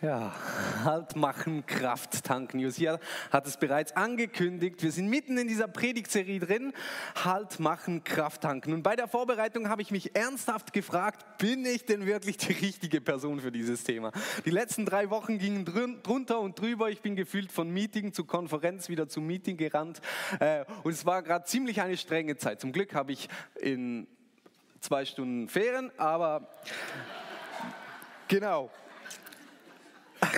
Ja, Halt machen, Kraft tanken. Josia hat es bereits angekündigt. Wir sind mitten in dieser Predigtserie drin. Halt machen, Kraft tanken. Und bei der Vorbereitung habe ich mich ernsthaft gefragt, bin ich denn wirklich die richtige Person für dieses Thema? Die letzten drei Wochen gingen drunter und drüber. Ich bin gefühlt von Meeting zu Konferenz wieder zu Meeting gerannt. Äh, und es war gerade ziemlich eine strenge Zeit. Zum Glück habe ich in zwei Stunden Ferien, aber genau.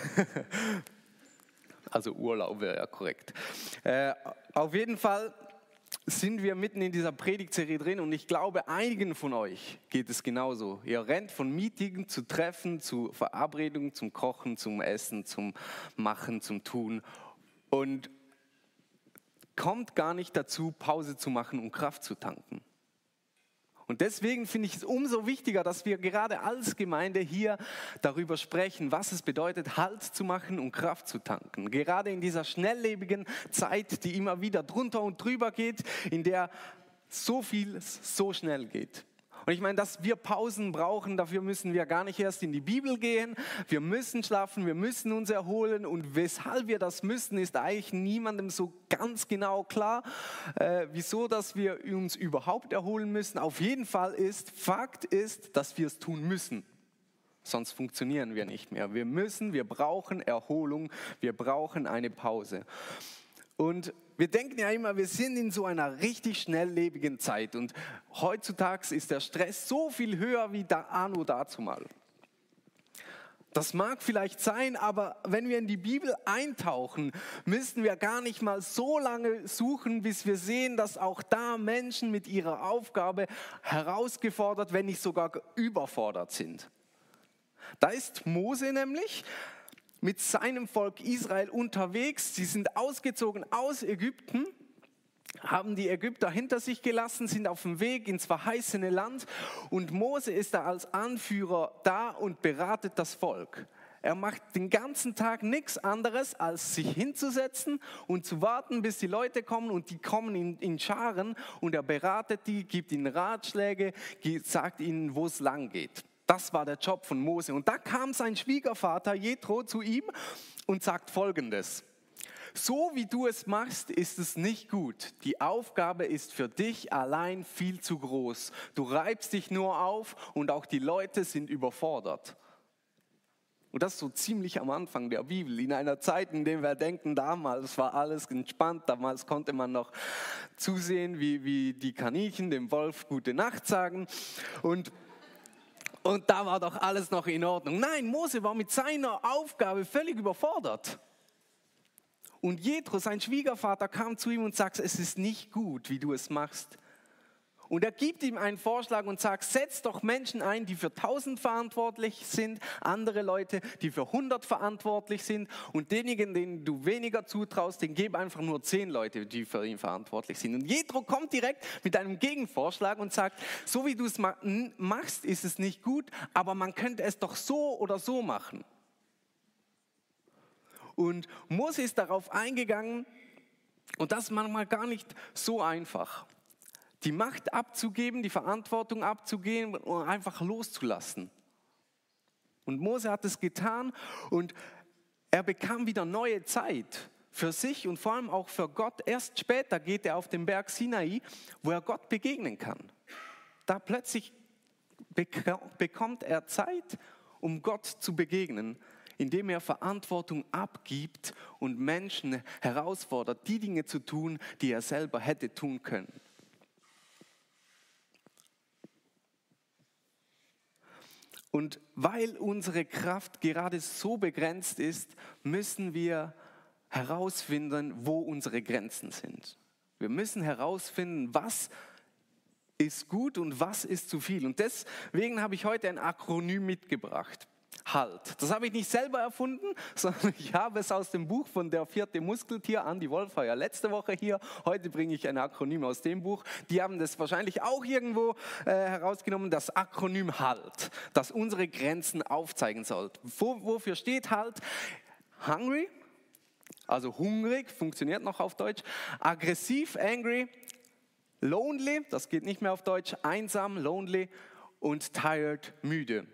also Urlaub wäre ja korrekt. Äh, auf jeden Fall sind wir mitten in dieser Predigtserie drin und ich glaube, einigen von euch geht es genauso. Ihr rennt von Meetingen zu Treffen, zu Verabredungen, zum Kochen, zum Essen, zum Machen, zum Tun und kommt gar nicht dazu, Pause zu machen und Kraft zu tanken. Und deswegen finde ich es umso wichtiger, dass wir gerade als Gemeinde hier darüber sprechen, was es bedeutet, Halt zu machen und Kraft zu tanken. Gerade in dieser schnelllebigen Zeit, die immer wieder drunter und drüber geht, in der so viel so schnell geht. Und ich meine, dass wir Pausen brauchen, dafür müssen wir gar nicht erst in die Bibel gehen. Wir müssen schlafen, wir müssen uns erholen. Und weshalb wir das müssen, ist eigentlich niemandem so ganz genau klar. Äh, wieso, dass wir uns überhaupt erholen müssen. Auf jeden Fall ist, Fakt ist, dass wir es tun müssen. Sonst funktionieren wir nicht mehr. Wir müssen, wir brauchen Erholung, wir brauchen eine Pause. Und wir denken ja immer, wir sind in so einer richtig schnelllebigen Zeit und heutzutage ist der Stress so viel höher wie da anno dazu mal. Das mag vielleicht sein, aber wenn wir in die Bibel eintauchen, müssen wir gar nicht mal so lange suchen, bis wir sehen, dass auch da Menschen mit ihrer Aufgabe herausgefordert, wenn nicht sogar überfordert sind. Da ist Mose nämlich, mit seinem Volk Israel unterwegs. Sie sind ausgezogen aus Ägypten, haben die Ägypter hinter sich gelassen, sind auf dem Weg ins verheißene Land und Mose ist da als Anführer da und beratet das Volk. Er macht den ganzen Tag nichts anderes, als sich hinzusetzen und zu warten, bis die Leute kommen und die kommen in, in Scharen und er beratet die, gibt ihnen Ratschläge, sagt ihnen, wo es lang geht. Das war der Job von Mose. Und da kam sein Schwiegervater Jethro zu ihm und sagt folgendes. So wie du es machst, ist es nicht gut. Die Aufgabe ist für dich allein viel zu groß. Du reibst dich nur auf und auch die Leute sind überfordert. Und das so ziemlich am Anfang der Bibel, in einer Zeit, in der wir denken, damals war alles entspannt, damals konnte man noch zusehen, wie, wie die Kaninchen dem Wolf gute Nacht sagen. Und und da war doch alles noch in Ordnung. Nein, Mose war mit seiner Aufgabe völlig überfordert. Und Jethro, sein Schwiegervater, kam zu ihm und sagte, es ist nicht gut, wie du es machst. Und er gibt ihm einen Vorschlag und sagt, setz doch Menschen ein, die für 1000 verantwortlich sind, andere Leute, die für 100 verantwortlich sind und denjenigen, denen du weniger zutraust, den gib einfach nur 10 Leute, die für ihn verantwortlich sind. Und Jethro kommt direkt mit einem Gegenvorschlag und sagt, so wie du es machst, ist es nicht gut, aber man könnte es doch so oder so machen. Und Mose ist darauf eingegangen und das ist manchmal gar nicht so einfach die Macht abzugeben, die Verantwortung abzugeben und einfach loszulassen. Und Mose hat es getan und er bekam wieder neue Zeit für sich und vor allem auch für Gott. Erst später geht er auf den Berg Sinai, wo er Gott begegnen kann. Da plötzlich bekommt er Zeit, um Gott zu begegnen, indem er Verantwortung abgibt und Menschen herausfordert, die Dinge zu tun, die er selber hätte tun können. Und weil unsere Kraft gerade so begrenzt ist, müssen wir herausfinden, wo unsere Grenzen sind. Wir müssen herausfinden, was ist gut und was ist zu viel. Und deswegen habe ich heute ein Akronym mitgebracht. Halt. Das habe ich nicht selber erfunden, sondern ich habe es aus dem Buch von der vierte Muskeltier, Andy Wolf war ja letzte Woche hier. Heute bringe ich ein Akronym aus dem Buch. Die haben das wahrscheinlich auch irgendwo äh, herausgenommen, das Akronym Halt, das unsere Grenzen aufzeigen soll. Wo, wofür steht Halt? Hungry, also hungrig, funktioniert noch auf Deutsch. Aggressiv, angry. Lonely, das geht nicht mehr auf Deutsch. Einsam, lonely. Und tired, müde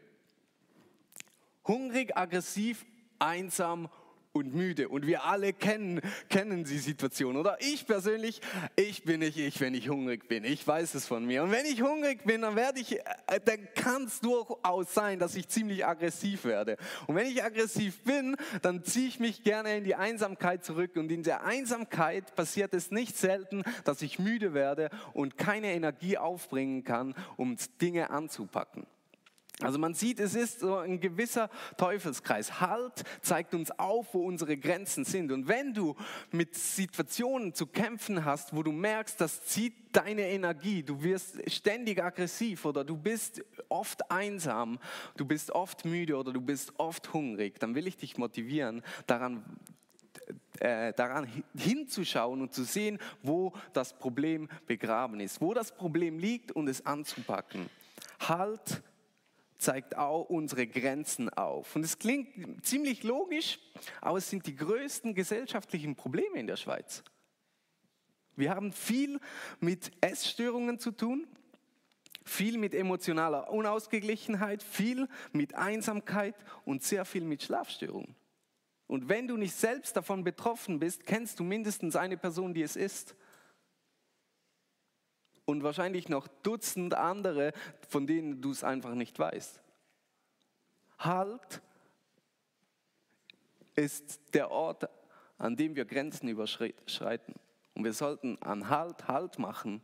hungrig, aggressiv einsam und müde. Und wir alle kennen, kennen die Situation, oder? Ich persönlich, ich bin nicht ich, wenn ich hungrig bin. Ich weiß es von mir. Und wenn ich hungrig bin, dann werde ich, äh, dann kann es durchaus sein, dass ich ziemlich aggressiv werde. Und wenn ich aggressiv bin, dann ziehe ich mich gerne in die Einsamkeit zurück. Und in der Einsamkeit passiert es nicht selten, dass ich müde werde und keine Energie aufbringen kann, um Dinge anzupacken. Also man sieht, es ist so ein gewisser Teufelskreis. Halt zeigt uns auf, wo unsere Grenzen sind. Und wenn du mit Situationen zu kämpfen hast, wo du merkst, das zieht deine Energie, du wirst ständig aggressiv oder du bist oft einsam, du bist oft müde oder du bist oft hungrig, dann will ich dich motivieren, daran äh, daran hinzuschauen und zu sehen, wo das Problem begraben ist, wo das Problem liegt und es anzupacken. Halt zeigt auch unsere Grenzen auf. Und es klingt ziemlich logisch, aber es sind die größten gesellschaftlichen Probleme in der Schweiz. Wir haben viel mit Essstörungen zu tun, viel mit emotionaler Unausgeglichenheit, viel mit Einsamkeit und sehr viel mit Schlafstörungen. Und wenn du nicht selbst davon betroffen bist, kennst du mindestens eine Person, die es ist und wahrscheinlich noch Dutzend andere, von denen du es einfach nicht weißt. Halt ist der Ort, an dem wir Grenzen überschreiten. Und wir sollten an Halt Halt machen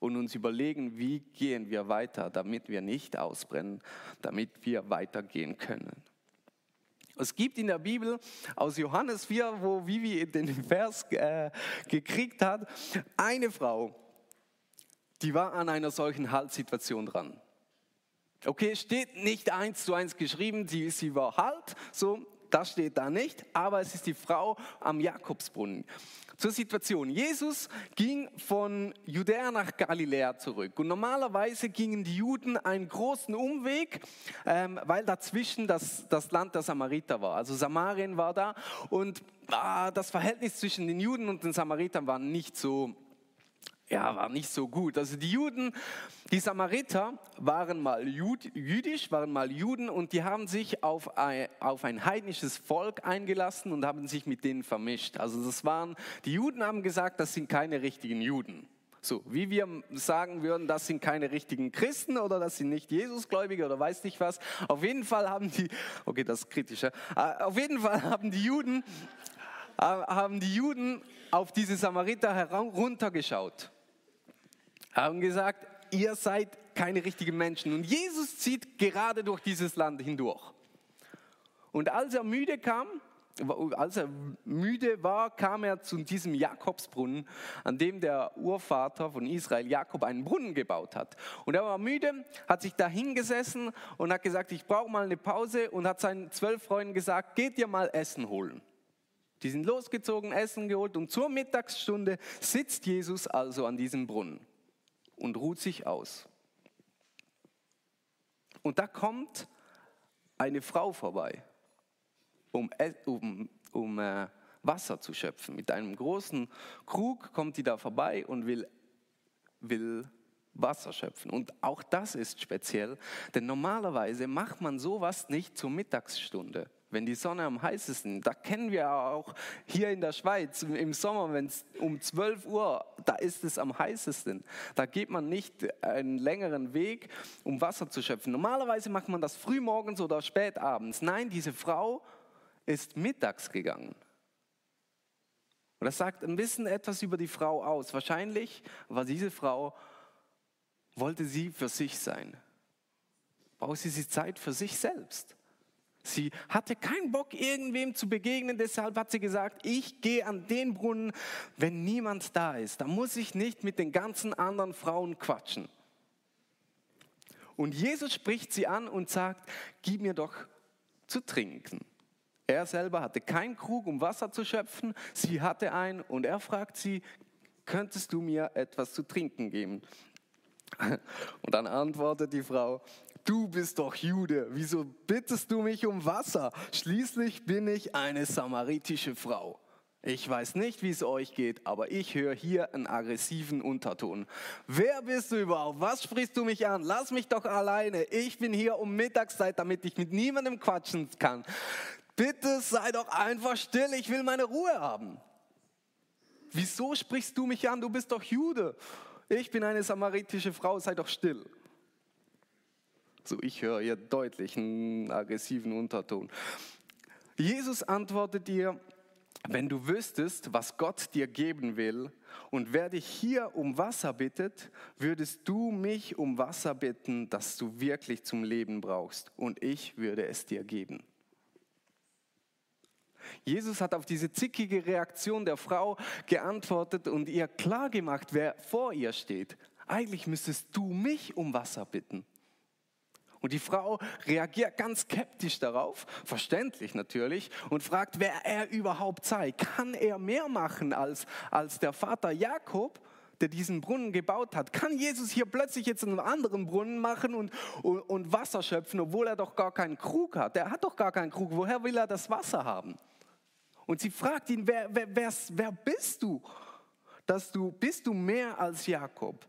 und uns überlegen, wie gehen wir weiter, damit wir nicht ausbrennen, damit wir weitergehen können. Es gibt in der Bibel aus Johannes 4, wo Vivi den Vers äh, gekriegt hat, eine Frau, die war an einer solchen Haltsituation dran. Okay, steht nicht eins zu eins geschrieben, sie, sie war halt, so, das steht da nicht, aber es ist die Frau am Jakobsbrunnen. Zur Situation. Jesus ging von Judäa nach Galiläa zurück. Und normalerweise gingen die Juden einen großen Umweg, ähm, weil dazwischen das, das Land der Samariter war. Also Samarien war da und ah, das Verhältnis zwischen den Juden und den Samaritern war nicht so ja, war nicht so gut. Also die Juden, die Samariter waren mal jüdisch, waren mal Juden und die haben sich auf ein, auf ein heidnisches Volk eingelassen und haben sich mit denen vermischt. Also das waren, die Juden haben gesagt, das sind keine richtigen Juden. So, wie wir sagen würden, das sind keine richtigen Christen oder das sind nicht Jesusgläubige oder weiß nicht was. Auf jeden Fall haben die, okay, das ist kritischer, äh, auf jeden Fall haben die Juden, äh, haben die Juden auf diese Samariter heruntergeschaut haben gesagt, ihr seid keine richtigen Menschen. Und Jesus zieht gerade durch dieses Land hindurch. Und als er müde kam, als er müde war, kam er zu diesem Jakobsbrunnen, an dem der Urvater von Israel, Jakob, einen Brunnen gebaut hat. Und er war müde, hat sich da hingesessen und hat gesagt, ich brauche mal eine Pause und hat seinen zwölf Freunden gesagt, geht ihr mal Essen holen. Die sind losgezogen, Essen geholt und zur Mittagsstunde sitzt Jesus also an diesem Brunnen und ruht sich aus. Und da kommt eine Frau vorbei, um, um, um äh, Wasser zu schöpfen. Mit einem großen Krug kommt die da vorbei und will, will Wasser schöpfen. Und auch das ist speziell, denn normalerweise macht man sowas nicht zur Mittagsstunde wenn die Sonne am heißesten, da kennen wir auch hier in der Schweiz im Sommer, wenn es um 12 Uhr, da ist es am heißesten. Da geht man nicht einen längeren Weg, um Wasser zu schöpfen. Normalerweise macht man das früh morgens oder spät abends. Nein, diese Frau ist mittags gegangen. Und das sagt ein bisschen etwas über die Frau aus. Wahrscheinlich war diese Frau, wollte sie für sich sein. Brauchte sie Zeit für sich selbst. Sie hatte keinen Bock, irgendwem zu begegnen, deshalb hat sie gesagt, ich gehe an den Brunnen, wenn niemand da ist. Da muss ich nicht mit den ganzen anderen Frauen quatschen. Und Jesus spricht sie an und sagt, gib mir doch zu trinken. Er selber hatte keinen Krug, um Wasser zu schöpfen, sie hatte einen und er fragt sie, könntest du mir etwas zu trinken geben? Und dann antwortet die Frau, du bist doch Jude, wieso bittest du mich um Wasser? Schließlich bin ich eine samaritische Frau. Ich weiß nicht, wie es euch geht, aber ich höre hier einen aggressiven Unterton. Wer bist du überhaupt? Was sprichst du mich an? Lass mich doch alleine. Ich bin hier um Mittagszeit, damit ich mit niemandem quatschen kann. bitte sei doch einfach still, ich will meine Ruhe haben. Wieso sprichst du mich an? Du bist doch Jude. Ich bin eine samaritische Frau, sei doch still. So, ich höre hier deutlichen aggressiven Unterton. Jesus antwortet dir, wenn du wüsstest, was Gott dir geben will und wer dich hier um Wasser bittet, würdest du mich um Wasser bitten, das du wirklich zum Leben brauchst und ich würde es dir geben. Jesus hat auf diese zickige Reaktion der Frau geantwortet und ihr klargemacht, wer vor ihr steht. Eigentlich müsstest du mich um Wasser bitten. Und die Frau reagiert ganz skeptisch darauf, verständlich natürlich, und fragt, wer er überhaupt sei. Kann er mehr machen als, als der Vater Jakob? der diesen Brunnen gebaut hat. Kann Jesus hier plötzlich jetzt einen anderen Brunnen machen und, und, und, Wasser schöpfen, obwohl er doch gar keinen Krug hat? Er hat doch gar keinen Krug. Woher will er das Wasser haben? Und sie fragt ihn, wer, wer, wer, bist du? Dass du, bist du mehr als Jakob?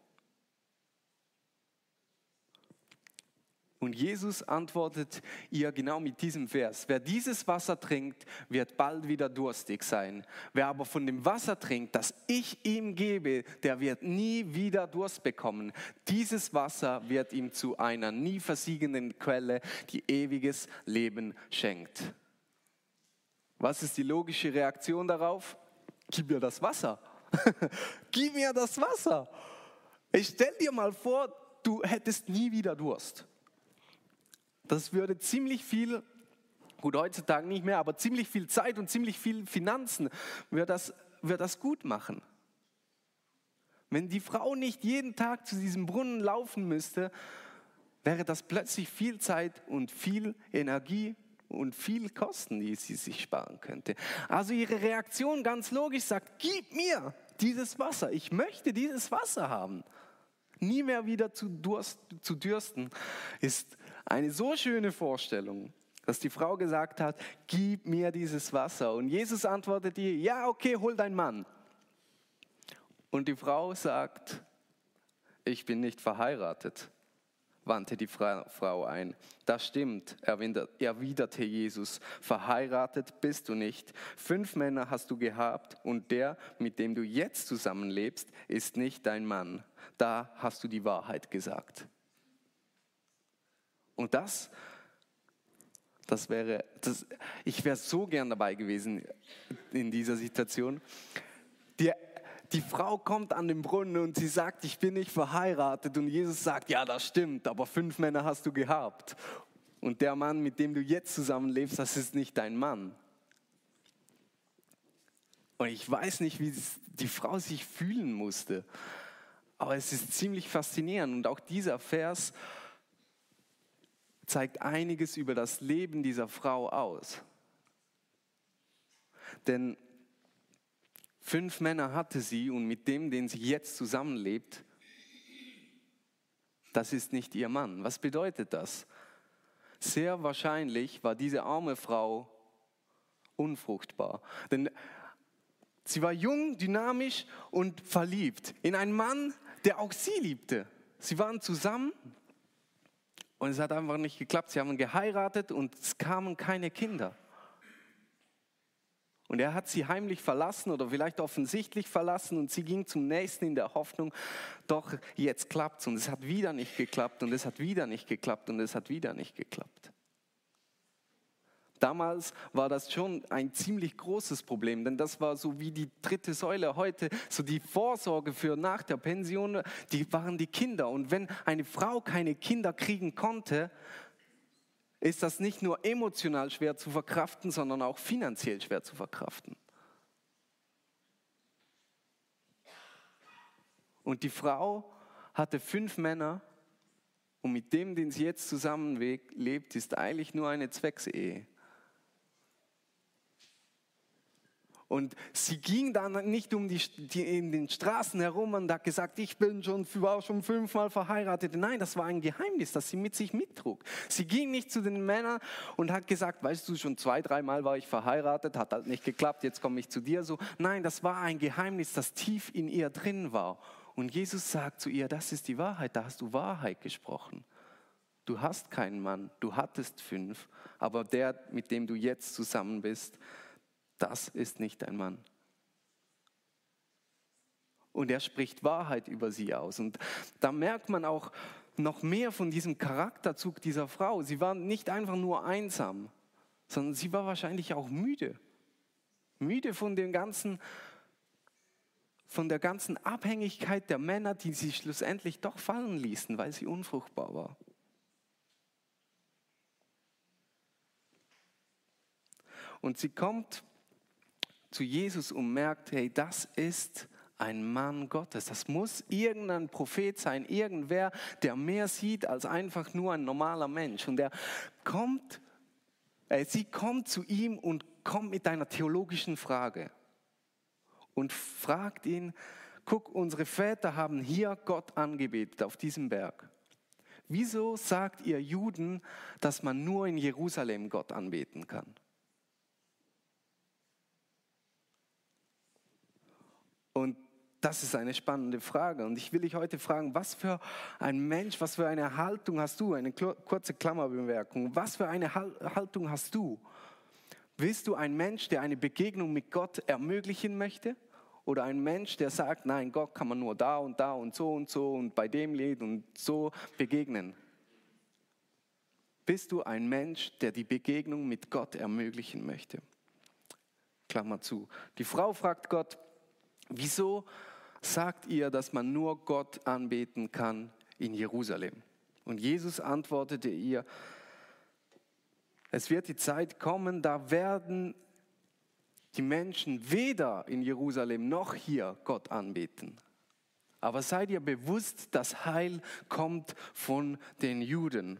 Und Jesus antwortet ihr genau mit diesem Vers, wer dieses Wasser trinkt, wird bald wieder durstig sein. Wer aber von dem Wasser trinkt, das ich ihm gebe, der wird nie wieder Durst bekommen. Dieses Wasser wird ihm zu einer nie versiegenden Quelle, die ewiges Leben schenkt. Was ist die logische Reaktion darauf? Gib mir das Wasser. Gib mir das Wasser. Ich stell dir mal vor, du hättest nie wieder Durst. Das würde ziemlich viel, gut heutzutage nicht mehr, aber ziemlich viel Zeit und ziemlich viel Finanzen, würde das, würde das gut machen. Wenn die Frau nicht jeden Tag zu diesem Brunnen laufen müsste, wäre das plötzlich viel Zeit und viel Energie und viel Kosten, die sie sich sparen könnte. Also ihre Reaktion ganz logisch sagt, gib mir dieses Wasser, ich möchte dieses Wasser haben. Nie mehr wieder zu, Durst, zu dürsten, ist eine so schöne Vorstellung, dass die Frau gesagt hat, gib mir dieses Wasser. Und Jesus antwortet ihr, ja, okay, hol deinen Mann. Und die Frau sagt, ich bin nicht verheiratet wandte die Frau ein. Das stimmt, erwiderte Jesus. Verheiratet bist du nicht. Fünf Männer hast du gehabt und der, mit dem du jetzt zusammenlebst, ist nicht dein Mann. Da hast du die Wahrheit gesagt. Und das, das wäre, das, ich wäre so gern dabei gewesen in dieser Situation. Die die Frau kommt an den Brunnen und sie sagt, ich bin nicht verheiratet. Und Jesus sagt, ja, das stimmt, aber fünf Männer hast du gehabt. Und der Mann, mit dem du jetzt zusammenlebst, das ist nicht dein Mann. Und ich weiß nicht, wie die Frau sich fühlen musste. Aber es ist ziemlich faszinierend. Und auch dieser Vers zeigt einiges über das Leben dieser Frau aus. Denn Fünf Männer hatte sie und mit dem, den sie jetzt zusammenlebt, das ist nicht ihr Mann. Was bedeutet das? Sehr wahrscheinlich war diese arme Frau unfruchtbar. Denn sie war jung, dynamisch und verliebt in einen Mann, der auch sie liebte. Sie waren zusammen und es hat einfach nicht geklappt. Sie haben geheiratet und es kamen keine Kinder. Und er hat sie heimlich verlassen oder vielleicht offensichtlich verlassen und sie ging zum nächsten in der Hoffnung, doch jetzt klappt's und es hat wieder nicht geklappt und es hat wieder nicht geklappt und es hat wieder nicht geklappt. Damals war das schon ein ziemlich großes Problem, denn das war so wie die dritte Säule heute, so die Vorsorge für nach der Pension, die waren die Kinder. Und wenn eine Frau keine Kinder kriegen konnte, ist das nicht nur emotional schwer zu verkraften, sondern auch finanziell schwer zu verkraften. Und die Frau hatte fünf Männer und mit dem, den sie jetzt zusammenlebt, ist eigentlich nur eine Zwecksehe. Und sie ging dann nicht um die, die, in den Straßen herum und hat gesagt, ich bin schon, war schon fünfmal verheiratet. Nein, das war ein Geheimnis, das sie mit sich mittrug. Sie ging nicht zu den Männern und hat gesagt, weißt du, schon zwei, dreimal war ich verheiratet, hat halt nicht geklappt, jetzt komme ich zu dir so. Nein, das war ein Geheimnis, das tief in ihr drin war. Und Jesus sagt zu ihr, das ist die Wahrheit, da hast du Wahrheit gesprochen. Du hast keinen Mann, du hattest fünf, aber der, mit dem du jetzt zusammen bist, das ist nicht dein Mann. Und er spricht Wahrheit über sie aus. Und da merkt man auch noch mehr von diesem Charakterzug dieser Frau. Sie war nicht einfach nur einsam, sondern sie war wahrscheinlich auch müde. Müde von dem ganzen, von der ganzen Abhängigkeit der Männer, die sie schlussendlich doch fallen ließen, weil sie unfruchtbar war. Und sie kommt zu Jesus und merkt, hey, das ist ein Mann Gottes. Das muss irgendein Prophet sein, irgendwer, der mehr sieht als einfach nur ein normaler Mensch. Und er kommt, äh, sie kommt zu ihm und kommt mit einer theologischen Frage und fragt ihn, guck, unsere Väter haben hier Gott angebetet auf diesem Berg. Wieso sagt ihr Juden, dass man nur in Jerusalem Gott anbeten kann? Und das ist eine spannende Frage. Und ich will dich heute fragen, was für ein Mensch, was für eine Haltung hast du? Eine kurze Klammerbemerkung. Was für eine Haltung hast du? Bist du ein Mensch, der eine Begegnung mit Gott ermöglichen möchte? Oder ein Mensch, der sagt, nein, Gott kann man nur da und da und so und so und bei dem Lied und so begegnen? Bist du ein Mensch, der die Begegnung mit Gott ermöglichen möchte? Klammer zu. Die Frau fragt Gott, wieso sagt ihr, dass man nur Gott anbeten kann in Jerusalem? Und Jesus antwortete ihr, es wird die Zeit kommen, da werden die Menschen weder in Jerusalem noch hier Gott anbeten. Aber seid ihr bewusst, das Heil kommt von den Juden.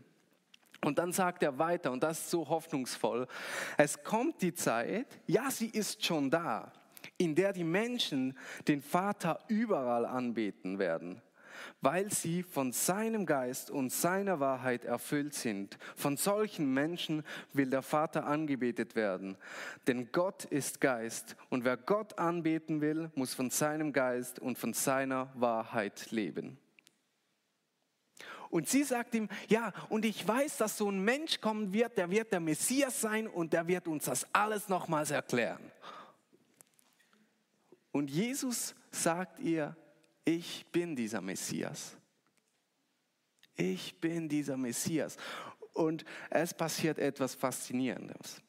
Und dann sagt er weiter, und das ist so hoffnungsvoll, es kommt die Zeit, ja, sie ist schon da, in der die Menschen den Vater überall anbeten werden, weil sie von seinem Geist und seiner Wahrheit erfüllt sind. Von solchen Menschen will der Vater angebetet werden. Denn Gott ist Geist und wer Gott anbeten will, muss von seinem Geist und von seiner Wahrheit leben. Und sie sagt ihm, ja, und ich weiß, dass so ein Mensch kommen wird, der wird der Messias sein und der wird uns das alles nochmals erklären. Und Jesus sagt ihr, ich bin dieser Messias. Ich bin dieser Messias. Und es passiert etwas Faszinierendes.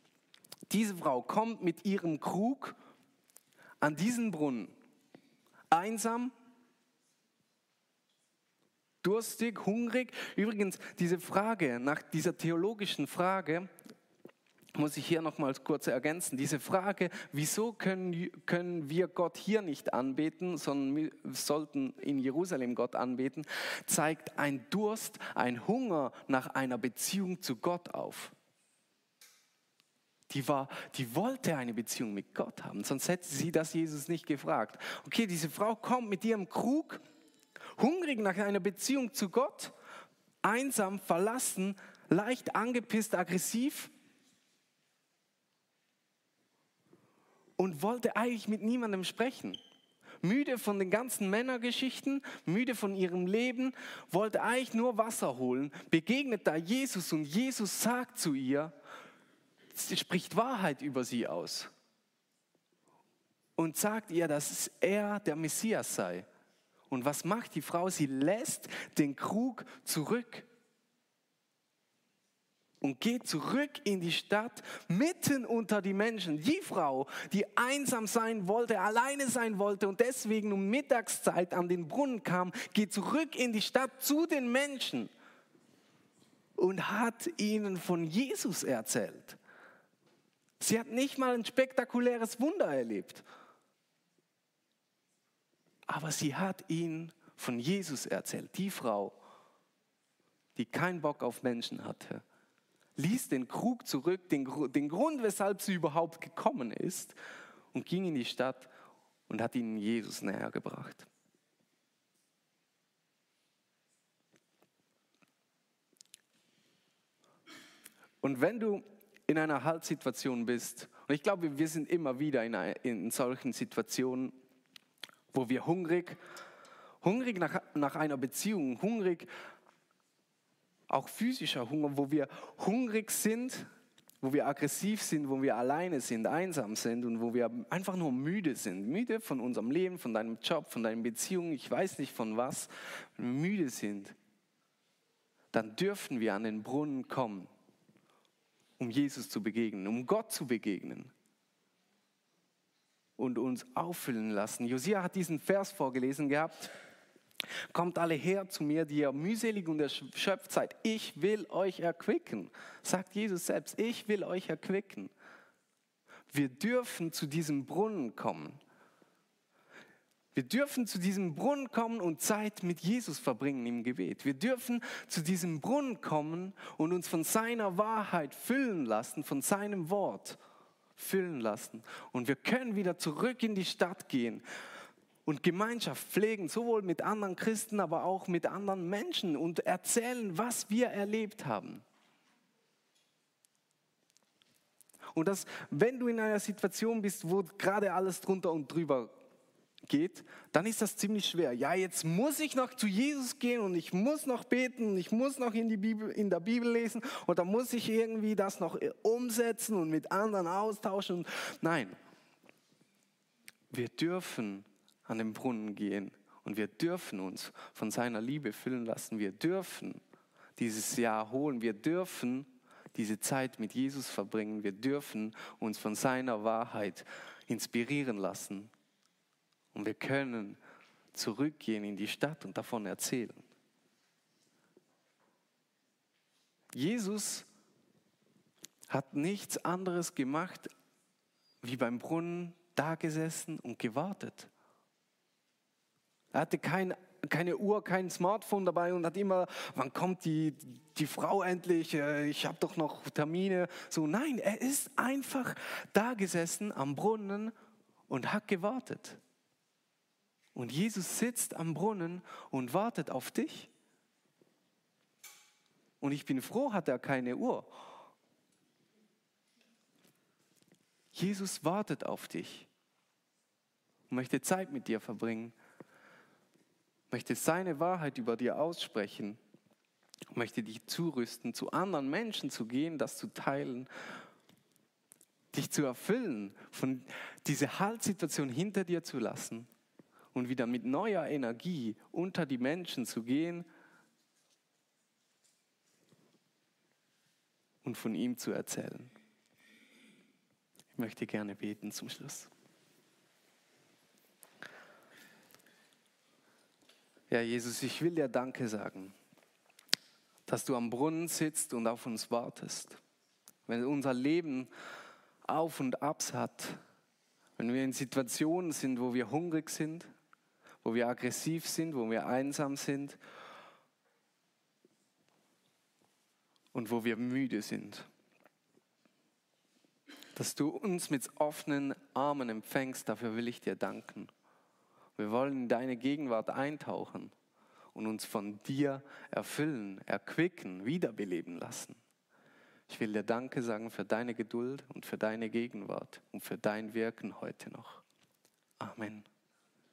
Diese Frau kommt mit ihrem Krug an diesen Brunnen, einsam, durstig, hungrig. Übrigens, diese Frage, nach dieser theologischen Frage, muss ich hier nochmals kurz ergänzen. Diese Frage, wieso können, können wir Gott hier nicht anbeten, sondern sollten in Jerusalem Gott anbeten, zeigt ein Durst, ein Hunger nach einer Beziehung zu Gott auf. Die, war, die wollte eine Beziehung mit Gott haben, sonst hätte sie das Jesus nicht gefragt. Okay, diese Frau kommt mit ihrem Krug, hungrig nach einer Beziehung zu Gott, einsam, verlassen, leicht angepisst, aggressiv und wollte eigentlich mit niemandem sprechen. Müde von den ganzen Männergeschichten, müde von ihrem Leben, wollte eigentlich nur Wasser holen, begegnet da Jesus und Jesus sagt zu ihr, sie spricht Wahrheit über sie aus und sagt ihr, dass er der Messias sei. Und was macht die Frau? Sie lässt den Krug zurück und geht zurück in die Stadt, mitten unter die Menschen. Die Frau, die einsam sein wollte, alleine sein wollte und deswegen um Mittagszeit an den Brunnen kam, geht zurück in die Stadt zu den Menschen und hat ihnen von Jesus erzählt. Sie hat nicht mal ein spektakuläres Wunder erlebt, aber sie hat ihnen von Jesus erzählt. Die Frau, die keinen Bock auf Menschen hatte ließ den Krug zurück, den, den Grund, weshalb sie überhaupt gekommen ist, und ging in die Stadt und hat ihnen Jesus näher gebracht. Und wenn du in einer Haltsituation bist, und ich glaube, wir sind immer wieder in, in solchen Situationen, wo wir hungrig, hungrig nach, nach einer Beziehung, hungrig auch physischer Hunger, wo wir hungrig sind, wo wir aggressiv sind, wo wir alleine sind, einsam sind und wo wir einfach nur müde sind. Müde von unserem Leben, von deinem Job, von deinen Beziehungen, ich weiß nicht von was, wenn wir müde sind, dann dürfen wir an den Brunnen kommen, um Jesus zu begegnen, um Gott zu begegnen und uns auffüllen lassen. Josia hat diesen Vers vorgelesen gehabt. Kommt alle her zu mir, die ihr mühselig und erschöpft seid. Ich will euch erquicken, sagt Jesus selbst. Ich will euch erquicken. Wir dürfen zu diesem Brunnen kommen. Wir dürfen zu diesem Brunnen kommen und Zeit mit Jesus verbringen im Gebet. Wir dürfen zu diesem Brunnen kommen und uns von seiner Wahrheit füllen lassen, von seinem Wort füllen lassen. Und wir können wieder zurück in die Stadt gehen und Gemeinschaft pflegen, sowohl mit anderen Christen, aber auch mit anderen Menschen und erzählen, was wir erlebt haben. Und dass, wenn du in einer Situation bist, wo gerade alles drunter und drüber geht, dann ist das ziemlich schwer. Ja, jetzt muss ich noch zu Jesus gehen und ich muss noch beten und ich muss noch in, die Bibel, in der Bibel lesen und dann muss ich irgendwie das noch umsetzen und mit anderen austauschen. Nein, wir dürfen an den Brunnen gehen und wir dürfen uns von seiner Liebe füllen lassen. Wir dürfen dieses Jahr holen. Wir dürfen diese Zeit mit Jesus verbringen. Wir dürfen uns von seiner Wahrheit inspirieren lassen. Und wir können zurückgehen in die Stadt und davon erzählen. Jesus hat nichts anderes gemacht, wie beim Brunnen da gesessen und gewartet. Er hatte kein, keine Uhr, kein Smartphone dabei und hat immer, wann kommt die, die Frau endlich? Äh, ich habe doch noch Termine. So, nein, er ist einfach da gesessen am Brunnen und hat gewartet. Und Jesus sitzt am Brunnen und wartet auf dich. Und ich bin froh, hat er keine Uhr. Jesus wartet auf dich und möchte Zeit mit dir verbringen möchte seine Wahrheit über dir aussprechen, möchte dich zurüsten, zu anderen Menschen zu gehen, das zu teilen, dich zu erfüllen, von dieser Haltsituation hinter dir zu lassen und wieder mit neuer Energie unter die Menschen zu gehen und von ihm zu erzählen. Ich möchte gerne beten zum Schluss. Ja, Jesus, ich will dir Danke sagen, dass du am Brunnen sitzt und auf uns wartest. Wenn unser Leben Auf und Abs hat, wenn wir in Situationen sind, wo wir hungrig sind, wo wir aggressiv sind, wo wir einsam sind und wo wir müde sind. Dass du uns mit offenen Armen empfängst, dafür will ich dir danken. Wir wollen in deine Gegenwart eintauchen und uns von dir erfüllen, erquicken, wiederbeleben lassen. Ich will dir Danke sagen für deine Geduld und für deine Gegenwart und für dein Wirken heute noch. Amen.